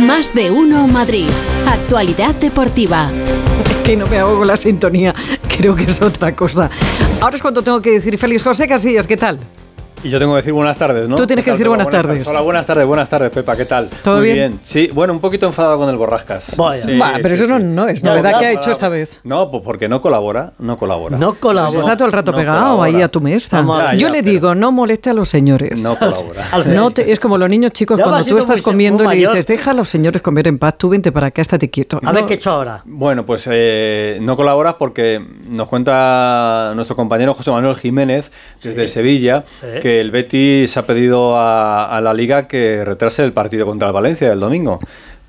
Más de uno Madrid. Actualidad deportiva. Es que no me hago con la sintonía. Creo que es otra cosa. Ahora es cuando tengo que decir feliz José Casillas, ¿qué tal? Y yo tengo que decir buenas tardes, ¿no? Tú tienes que decir buenas tardes. Hola, buenas tardes, buenas tardes, Pepa, ¿qué tal? ¿Todo Muy bien? Sí, bueno, un poquito enfadado con el Borrascas. Vaya. Sí, pero sí, eso sí. no, no es No, novedad no, que ha hecho esta vez. No, pues porque no colabora, no colabora. No colabora. Pues está todo el rato No pegado colabora. ahí a tu mesa. Yo le pero- digo, no moleste a los señores. No colabora. No te- es como los niños chicos Ya cuando tú estás comiendo y le dices, deja a los señores comer en paz, tú vente para acá, estate quieto. A ver qué he hecho ahora. Bueno, pues eh, no colabora porque nos cuenta nuestro compañero José Manuel Jiménez desde Sevilla Sí. Que el Betis ha pedido a, a la liga que retrase el partido contra el Valencia del domingo.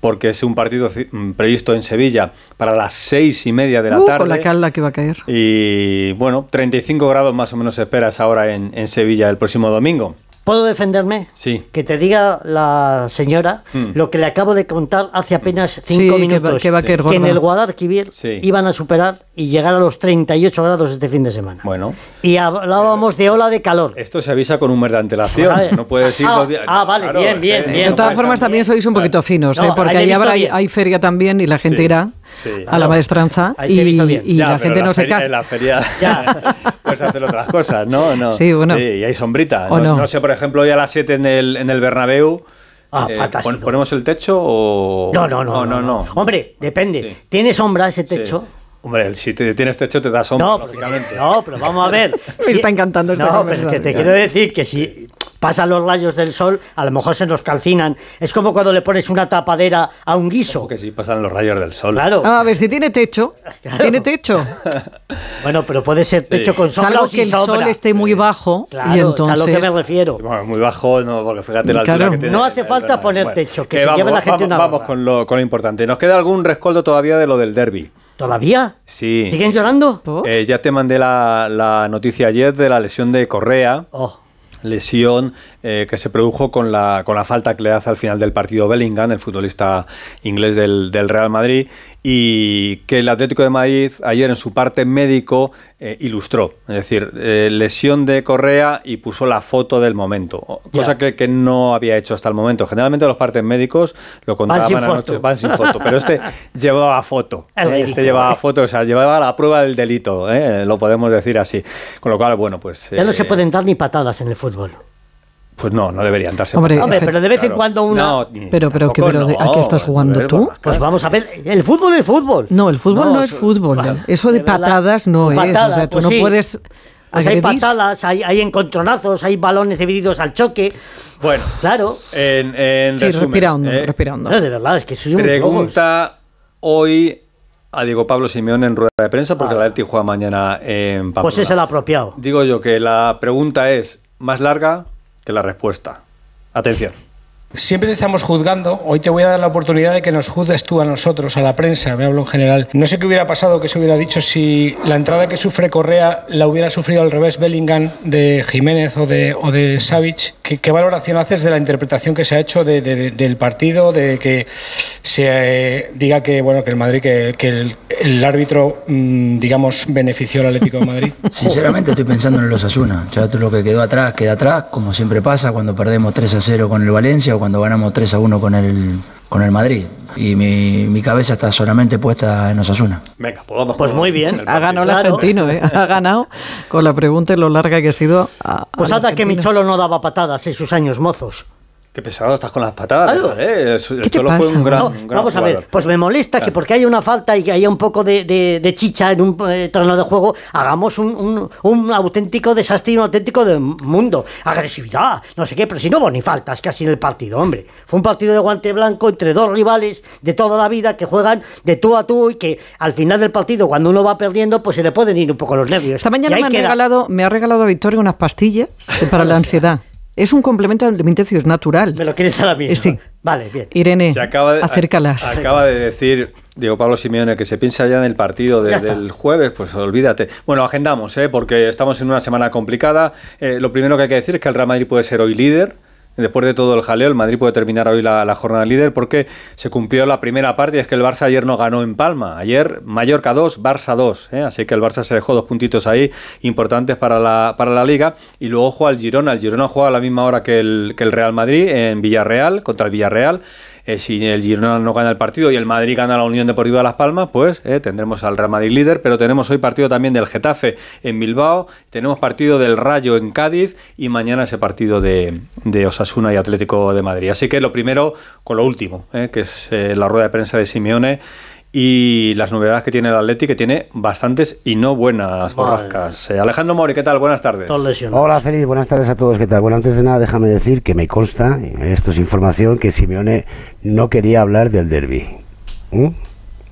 Porque es un partido mm, previsto en Sevilla para las seis y media de la uh, tarde. con la calda que va a caer. Y bueno, 35 grados más o menos se espera a esa hora en, en Sevilla el próximo domingo. ¿Puedo defenderme? Sí. Que te diga la señora Hmm. lo que le acabo de contar hace apenas Sí, cinco que minutos. va- que va a caer que en el Guadalquivir Sí. iban a superar y llegar a los 38 grados este fin de semana. Bueno, Y hablábamos de ola de calor. esto se avisa con un mes de antelación. No puedes ir Ah, dos días. ah, vale, bien, es bien, que bien. De todas formas, también sois un poquito finos, No, ¿eh? porque ahí hay, hay feria también y la gente Sí, irá sí. a la maestranza y, visto bien. y Ya, la gente en no se cae. En la feria Ya. puedes hacer otras cosas, ¿no? no. Sí, bueno. y hay sombrita. ¿O no? no sé, por ejemplo, hoy a las 7 en el, en el Bernabéu. Ah, eh, fantástico. pon- ¿Ponemos el techo o...? No, no, no. No, no. Hombre, depende. Sí. ¿Tiene sombra ese Sí. techo? Hombre, si te- tienes techo te da sombra, No, lógicamente. no, pero vamos a ver. Me está encantando esta No, pero es que te quiero decir que si pasan los rayos del sol, a lo mejor se nos calcinan. Es como cuando le pones una tapadera a un guiso. Que sí pasan los rayos del sol. Claro. Ah, a ver, si tiene techo, Claro. tiene techo. Bueno, pero puede ser techo con sombra Salvo o que el sombra. sol esté muy bajo Claro, y es a lo que me refiero. Bueno, muy bajo, no, porque fíjate la Claro. altura que tiene. No hace falta poner techo, que se vamos, lleve la gente vamos, una Vamos con lo, con lo importante. Nos queda algún rescoldo todavía de lo del derby. ¿Todavía? Sí. ¿Siguen llorando? Eh, ya te mandé la, la noticia ayer de la lesión de Correa. Oh, Lesión eh, que se produjo con la, con la falta que le hace al final del partido Bellingham, el futbolista inglés del, del Real Madrid, y que el Atlético de Madrid ayer en su parte médico eh, ilustró. Es decir, eh, lesión de Correa y puso la foto del momento, cosa que, que no había hecho hasta el momento. Generalmente los partes médicos lo contaban anoche, van sin foto, pero este llevaba foto. Eh, Este llevaba foto, o sea, llevaba la prueba del delito, eh, lo podemos decir así. Con lo cual, bueno, pues... ya no se pueden dar ni patadas en el fútbol. Pues no, no deberían darse. Hombre, patadas. Hombre, pero de vez en cuando una... No, Pero- pero ¿qué- tampoco pero de- ¿a qué estás jugando ver, tú? Pues vamos a ver, el fútbol es fútbol. No, el fútbol no, No, es fútbol. vale. Eso de, De verdad. patadas no es. Patadas, o sea, tú pues no sí. puedes Pues hay patadas, hay, hay encontronazos, hay balones divididos al choque. Bueno, Claro. en, en Sí, resumen, respira hondo, eh, respira hondo. No, de verdad, es que soy un flojos. Pregunta hoy a Diego Pablo Simeón en rueda de prensa, porque Ah. el Atleti juega mañana en Pamplona. Pues es el apropiado. Digo yo que la pregunta es más larga que la respuesta. Atención. Siempre te estamos juzgando. Hoy te voy a dar la oportunidad de que nos juzgues tú a nosotros, a la prensa, me hablo en general. No sé qué hubiera pasado, que se hubiera dicho si la entrada que sufre Correa la hubiera sufrido al revés Bellingham de Jiménez o de, o de Savic. ¿Qué, qué valoración haces de la interpretación que se ha hecho de- de- del partido, de que se eh, diga que bueno que el Madrid, que, que el, el árbitro, mm, digamos, benefició al Atlético de Madrid? Sinceramente estoy pensando en los Asuna. Ya todo lo que quedó atrás, queda atrás, como siempre pasa cuando perdemos 3 a 0 con el Valencia o cuando ganamos 3 a 1 con el, con el Madrid. Y mi, mi cabeza está solamente puesta en Osasuna. Venga, pues vamos Pues muy bien. Ha ganado el argentino, ¿eh? Ha ganado con la pregunta y lo larga que ha sido. a- Pues al anda que mi cholo no daba patadas en sus años mozos. Qué pesado estás con las patadas. Claro. déjale, eh. El ¿Qué te Cholo fue un gran, No, un gran vamos a ver, pues me molesta que porque haya una falta y que haya un poco de, de- de chicha en un eh, terreno de juego, hagamos un, un- un auténtico desastre y un auténtico de mundo. Agresividad, no sé qué, pero si no hubo ni faltas casi en el partido, hombre. Fue un partido de guante blanco entre dos rivales de toda la vida que juegan de tú a tú y que al final del partido, cuando uno va perdiendo, pues se le pueden ir un poco los nervios. Esta mañana me, han regalado, me ha regalado Victoria unas pastillas para la ansiedad. Es un complemento alimenticio, es natural. Me lo quieres dar a mí. Eh, sí. Vale, bien. Irene, Se acaba de, acércalas. Acaba de decir Diego Pablo Simeone que se piensa ya en el partido de- Ya está. del jueves, pues olvídate. Bueno, agendamos, ¿eh? porque estamos en una semana complicada. Eh, lo primero que hay que decir es que el Real Madrid puede ser hoy líder. Después de todo el jaleo, el Madrid puede terminar hoy la, jornada líder porque se cumplió la primera parte y es que el Barça ayer no ganó en Palma. Ayer Mallorca 2, Barça 2. ¿eh? Así que el Barça se dejó dos puntitos ahí importantes para la, para la liga. Y luego juega el Girona. El Girona juega a la misma hora que el, que el Real Madrid en Villarreal, contra el Villarreal. Eh, si el Girona no gana el partido y el Madrid gana la Unión Deportiva Las Palmas, pues eh, tendremos al Real Madrid líder, pero tenemos hoy partido también del Getafe en Bilbao, tenemos partido del Rayo en Cádiz y mañana ese partido de, de Osasuna y Atlético de Madrid. Así que lo primero con lo último, eh, que es la rueda de prensa de Simeone y las novedades que tiene el Atleti, que tiene bastantes y no buenas borrascas. Eh, Alejandro Mori, ¿qué tal? Buenas tardes. Hola Feliz, buenas tardes a todos, ¿qué tal? Bueno, antes de nada déjame decir que me consta, esto es información, que Simeone no quería hablar del derby. ¿Mm?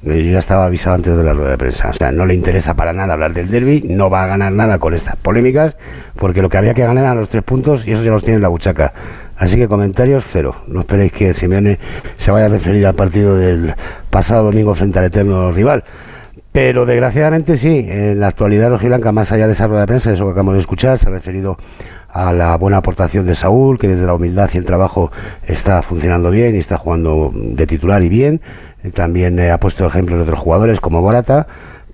Yo ya estaba avisado antes de la rueda de prensa. O sea, no le interesa para nada hablar del derby, no va a ganar nada con estas polémicas, porque lo que había que ganar eran los tres puntos y eso ya los tiene en la buchaca. Así que comentarios cero. No esperéis que Simeone se vaya a referir al partido del pasado domingo frente al eterno rival. Pero desgraciadamente sí, en la actualidad rojiblanca, más allá de esa rueda de prensa, de eso que acabamos de escuchar, se ha referido a la buena aportación de Saúl, que desde la humildad y el trabajo está funcionando bien y está jugando de titular y bien. También eh, ha puesto ejemplos de otros jugadores como Borata,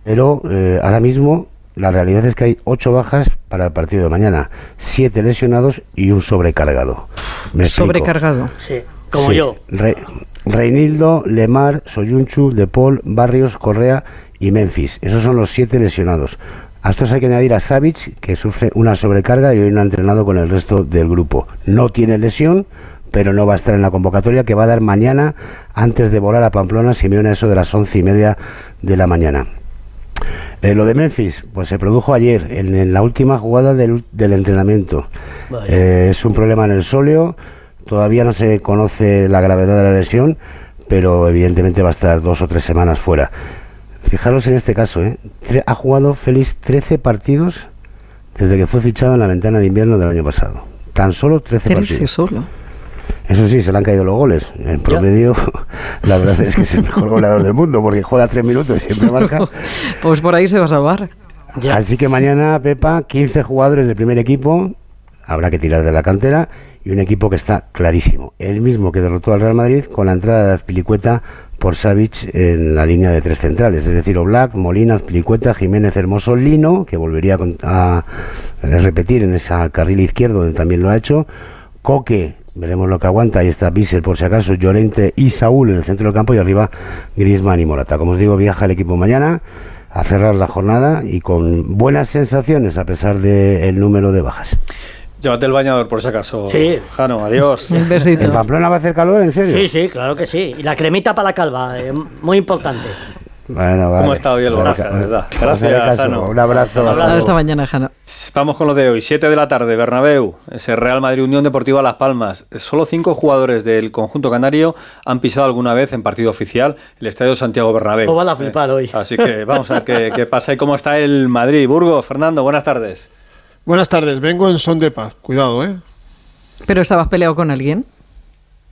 pero eh, ahora mismo la realidad es que hay ocho bajas para el partido de mañana, siete lesionados y un sobrecargado. Me. Sobrecargado. Sí, como Sí. yo. Re- Reinildo, Lemar, Soyunchu, De Paul, Barrios, Correa y Memphis. Esos son los siete lesionados. A estos hay que añadir a Savic, que sufre una sobrecarga y hoy no ha entrenado con el resto del grupo. No tiene lesión, pero no va a estar en la convocatoria que va a dar mañana antes de volar a Pamplona, Simeone, a eso de las once y media de la mañana. Eh, lo de Memphis, pues se produjo ayer, en, en la última jugada del, del entrenamiento. Eh, es un problema en el sóleo, todavía no se conoce la gravedad de la lesión, pero evidentemente va a estar dos o tres semanas fuera. Fijaros en este caso, ¿eh? Ha jugado Félix 13 partidos desde que fue fichado en la ventana de invierno del año pasado. Tan solo 13 Trece partidos. solo. Eso sí, se le han caído los goles. En promedio, la verdad es que es el mejor goleador del mundo porque juega tres minutos y siempre marca. Pues por ahí se va a salvar. Ya. Así que mañana, Pepa, 15 jugadores del primer equipo, habrá que tirar de la cantera, y un equipo que está clarísimo. El mismo que derrotó al Real Madrid con la entrada de Azpilicueta por Savic en la línea de tres centrales, es decir, Oblak, Molina, Azpilicueta, Jiménez Hermoso, Lino, que volvería a repetir en esa carril izquierdo donde también lo ha hecho, Coque, veremos lo que aguanta, ahí está Bissell por si acaso, Llorente y Saúl en el centro del campo y arriba Griezmann y Morata. Como os digo, viaja el equipo mañana a cerrar la jornada y con buenas sensaciones a pesar del número de bajas. Llévate el bañador por si acaso. Sí. Jano, adiós. Un ¿En besito. Pamplona va a hacer calor, en serio? Sí, sí, claro que sí. Y la cremita para la calva, eh, muy importante. Bueno, vale. ¿Cómo está hoy el de verdad? Gracias. Jano. Un abrazo. Un abrazo. Hasta mañana, Jano. Vamos con lo de hoy. 7 de la tarde, Bernabéu. Ese Real Madrid Unión Deportiva Las Palmas. Solo cinco jugadores del conjunto canario han pisado alguna vez en partido oficial el Estadio Santiago Bernabéu. Pues van a flipar hoy. Así que vamos a ver qué, qué pasa y cómo está el Madrid. Burgos, Fernando, buenas tardes. Buenas tardes, vengo en son de paz. Cuidado, ¿eh? ¿Pero estabas peleado con alguien?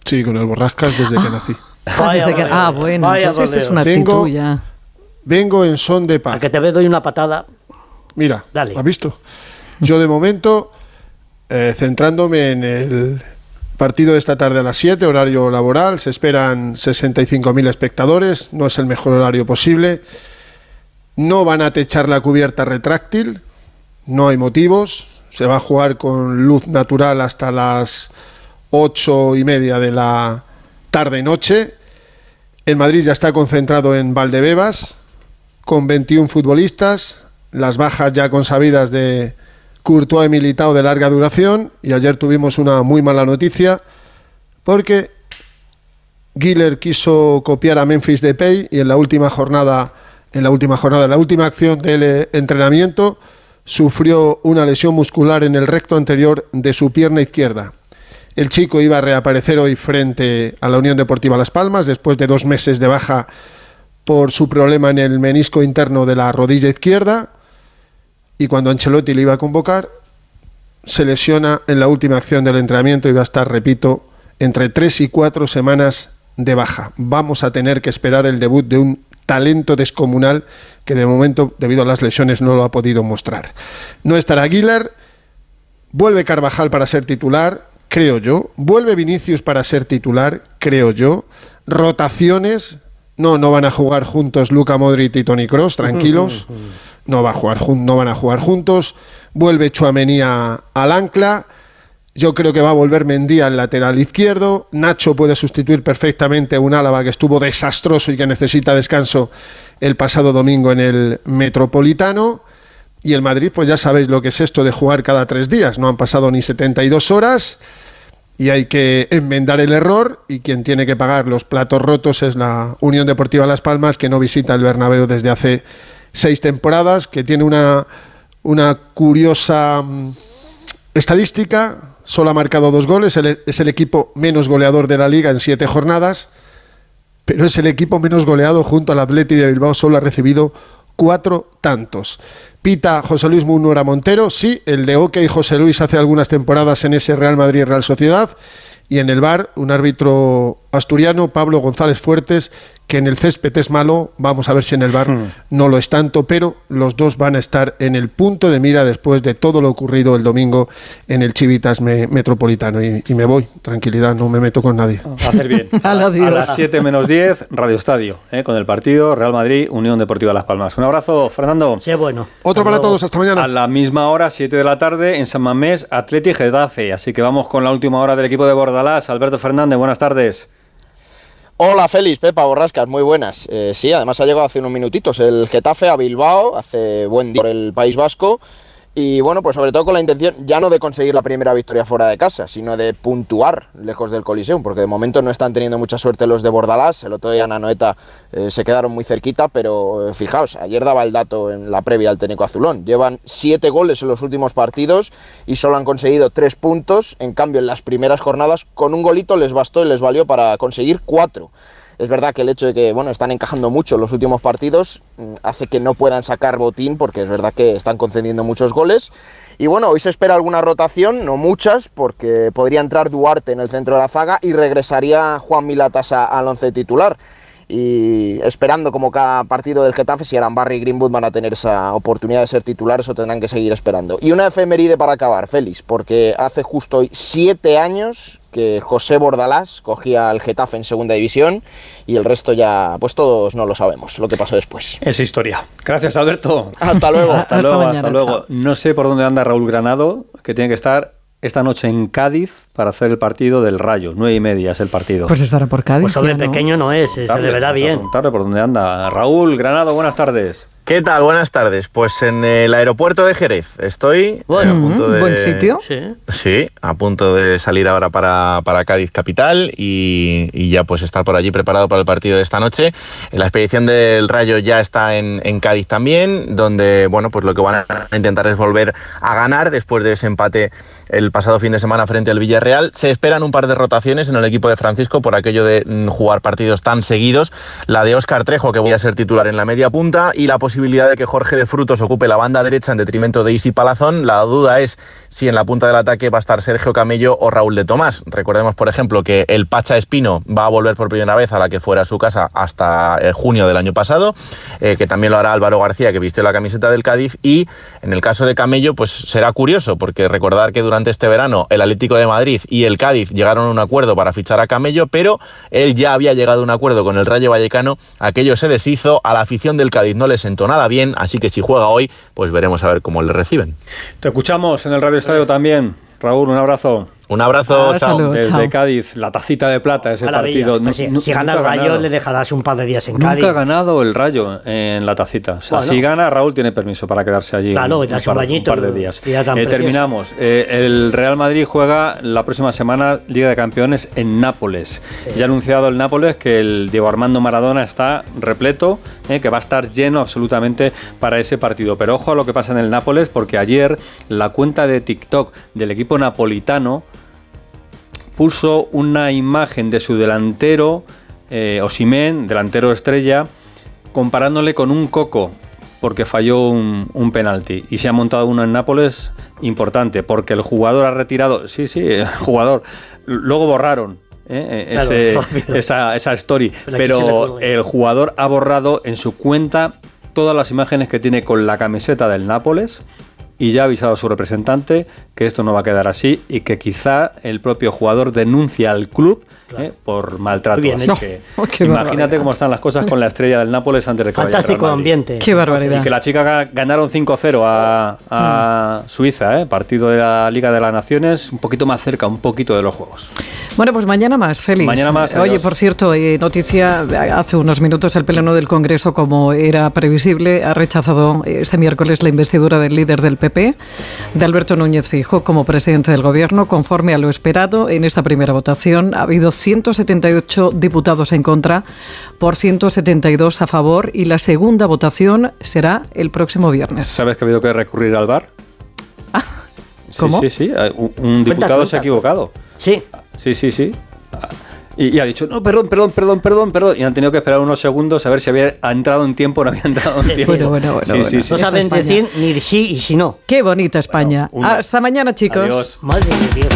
Sí, con el borrascas desde que nací. Vaya Desde que- ah, bueno, vaya entonces es una actitud ya. Vengo en son de A paz. que te ve doy una patada. Mira, Dale. ¿has visto? Yo de momento, eh, centrándome en el partido de esta tarde a las 7, horario laboral, se esperan 65.000 espectadores, no es el mejor horario posible. No van a techar la cubierta retráctil, no hay motivos. Se va a jugar con luz natural hasta las ocho y media de la tarde-noche. El Madrid ya está concentrado en Valdebebas, con 21 futbolistas, las bajas ya consabidas de Courtois y Militao de larga duración, y ayer tuvimos una muy mala noticia, porque Giller quiso copiar a Memphis Depay y en la última jornada, en la última jornada, en la última acción del eh, entrenamiento, sufrió una lesión muscular en el recto anterior de su pierna izquierda. El chico iba a reaparecer hoy frente a la Unión Deportiva Las Palmas después de dos meses de baja por su problema en el menisco interno de la rodilla izquierda y cuando Ancelotti le iba a convocar se lesiona en la última acción del entrenamiento y va a estar, repito, entre tres y cuatro semanas de baja. Vamos a tener que esperar el debut de un talento descomunal que de momento, debido a las lesiones, no lo ha podido mostrar. No estará Aguilar, vuelve Carvajal para ser titular, creo yo, vuelve Vinicius para ser titular, creo yo, rotaciones, no, no van a jugar juntos Luca Modric y Tony Cross, tranquilos, no, va a jugar no van a jugar juntos, vuelve Chuamení a- al ancla, Yo creo que va a volver Mendía al lateral izquierdo. Nacho puede sustituir perfectamente a un Álava que estuvo desastroso y que necesita descanso el pasado domingo en el Metropolitano. Y el Madrid, pues ya sabéis lo que es esto de jugar cada tres días. No han pasado ni 72 horas y hay que enmendar el error y quien tiene que pagar los platos rotos es la Unión Deportiva Las Palmas que no visita el Bernabéu desde hace seis temporadas, que tiene una, una curiosa mm, estadística, solo ha marcado dos goles, el- es el equipo menos goleador de la liga en siete jornadas, pero es el equipo menos goleado junto al Atleti de Bilbao, solo ha recibido cuatro tantos. Pita José Luis Munura Montero, sí, el de OK José Luis hace algunas temporadas en ese Real Madrid Real Sociedad, y en el bar un árbitro asturiano, Pablo González Fuertes, que en el césped es malo, vamos a ver si en el bar no lo es tanto, pero los dos van a estar en el punto de mira después de todo lo ocurrido el domingo en el Chivitas me- Metropolitano. Y, y me voy, tranquilidad, no me meto con nadie. A hacer bien. A, a las 7 menos 10, Radio Estadio, ¿eh? con el partido Real Madrid, Unión Deportiva Las Palmas. Un abrazo, Fernando. Sí, bueno. Otro para todos, hasta mañana. A la misma hora, 7 de la tarde, en San Mamés, Atleti Getafe. Así que vamos con la última hora del equipo de Bordalás. Alberto Fernández, buenas tardes. Hola Félix, Pepa Borrascas, muy buenas. Eh, sí, además ha llegado hace unos minutitos el Getafe a Bilbao, hace buen día por el País Vasco. Y bueno, pues sobre todo con la intención ya no de conseguir la primera victoria fuera de casa, sino de puntuar lejos del Coliseum, porque de momento no están teniendo mucha suerte los de Bordalás. El otro día en Anoeta eh, se quedaron muy cerquita, pero eh, fijaos, ayer daba el dato en la previa al técnico azulón. Llevan siete goles en los últimos partidos y solo han conseguido tres puntos. En cambio, en las primeras jornadas, con un golito les bastó y les valió para conseguir cuatro. Es verdad que el hecho de que bueno, están encajando mucho los últimos partidos mm, hace que no puedan sacar botín porque es verdad que están concediendo muchos goles. Y bueno, hoy se espera alguna rotación, no muchas, porque podría entrar Duarte en el centro de la zaga y regresaría Juan Milatas a- al once titular. Y esperando como cada partido del Getafe, si Arambarri y Greenwood van a tener esa oportunidad de ser titulares o tendrán que seguir esperando. Y una efeméride para acabar, Félix, porque hace justo hoy siete años que José Bordalás cogía al Getafe en segunda división y el resto ya, pues todos no lo sabemos, lo que pasó después. Es historia. Gracias, Alberto. Hasta luego. Hasta, Hasta luego, mañana, hasta luego. chao. No sé por dónde anda Raúl Granado, que tiene que estar esta noche en Cádiz para hacer el partido del Rayo. Nueve y media es el partido. Pues estará por Cádiz. Pues hombre, ya, ¿no? pequeño no es, se Tarde, le verá vamos a bien. preguntarle por dónde anda. Raúl Granado, buenas tardes. ¿Qué tal? Buenas tardes. Pues en el aeropuerto de Jerez estoy Bueno, a punto de... Buen sitio. Sí. Sí, a punto de salir ahora para, para Cádiz Capital y, y ya pues estar por allí preparado para el partido de esta noche. La expedición del Rayo ya está en, en Cádiz también, donde bueno pues lo que van a intentar es volver a ganar después de ese empate el pasado fin de semana frente al Villarreal. Se esperan un par de rotaciones en el equipo de Francisco por aquello de mm, jugar partidos tan seguidos. La de Óscar Trejo, que voy a ser titular en la media punta, y la posibilidad de que Jorge de Frutos ocupe la banda derecha en detrimento de Isi Palazón. La duda es si en la punta del ataque va a estar Sergio Camello o Raúl de Tomás. Recordemos, por ejemplo, que el Pacha Espino va a volver por primera vez a la que fuera su casa hasta eh, junio del año pasado, eh, que también lo hará Álvaro García, que vistió la camiseta del Cádiz, y en el caso de Camello, pues será curioso, porque recordar que durante este verano el Atlético de Madrid y el Cádiz llegaron a un acuerdo para fichar a Camello, pero él ya había llegado a un acuerdo con el Rayo Vallecano, aquello se deshizo, a la afición del Cádiz no le sentó nada bien, así que si juega hoy, pues veremos a ver cómo le reciben. Te escuchamos en el Radio Estadio también. Raúl, un abrazo. Un abrazo, Hasta chao. luego. Desde chao. Cádiz, la tacita de plata, ese partido. Pues si, nunca gana el Rayo, ganado. le dejarás un par de días en Nunca Cádiz. ha ganado el Rayo en la tacita. O sea, Bueno. si gana, Raúl tiene permiso para quedarse allí Claro, un, darse par, un bañito, un par de días. Eh, terminamos. Eh, el Real Madrid juega la próxima semana Liga de Campeones en Nápoles. Ya ha anunciado el Nápoles que el Diego Armando Maradona está repleto, eh, que va a estar lleno absolutamente para ese partido. Pero ojo a lo que pasa en el Nápoles, porque ayer la cuenta de TikTok del equipo napolitano puso una imagen de su delantero, eh, Osimén, delantero estrella, comparándole con un coco, porque falló un, un penalti. Y se ha montado uno en Nápoles importante, porque el jugador ha retirado, sí, sí, el jugador, luego borraron. eh, ese- obvio. esa, esa story, Pero se pero el jugador ha borrado en su cuenta todas las imágenes que tiene con la camiseta del Nápoles y ya ha avisado a su representante que esto no va a quedar así y que quizá el propio jugador denuncia al club eh, por maltrato. Bien Así que Oh, qué imagínate barbaridad. cómo están las cosas con la estrella del Nápoles antes de que vaya Fantástico Madrid. ambiente. Qué barbaridad. Y que la chica ga- ganaron 5-0 a, a Suiza, ¿eh? partido de la Liga de las Naciones, un poquito más cerca, un poquito de los juegos. Bueno, pues mañana más, Félix. Mañana más, Oye, adiós. por cierto, eh, noticia, hace unos minutos el Pleno del Congreso, como era previsible, ha rechazado eh, este miércoles la investidura del líder del PP, de Alberto Núñez Fijo, como presidente del Gobierno. Conforme a lo esperado, en esta primera votación ha habido 178 diputados en contra por 172 a favor y la segunda votación será el próximo viernes. ¿Sabes que ha habido que recurrir al VAR? Sí, ¿cómo? Sí, sí, eh, un, un diputado cuenta. se ha equivocado. Sí. Sí, sí, sí. Y, y ha dicho, no, perdón, perdón, perdón, perdón, perdón. Y han tenido que esperar unos segundos a ver si había entrado en tiempo o no había entrado en tiempo. Bueno, bueno, bueno, Sí, bueno. sí, sí. No saben España. decir ni si y si no. Qué bonita España. Bueno, Hasta mañana, chicos. Adiós. Madre de Dios.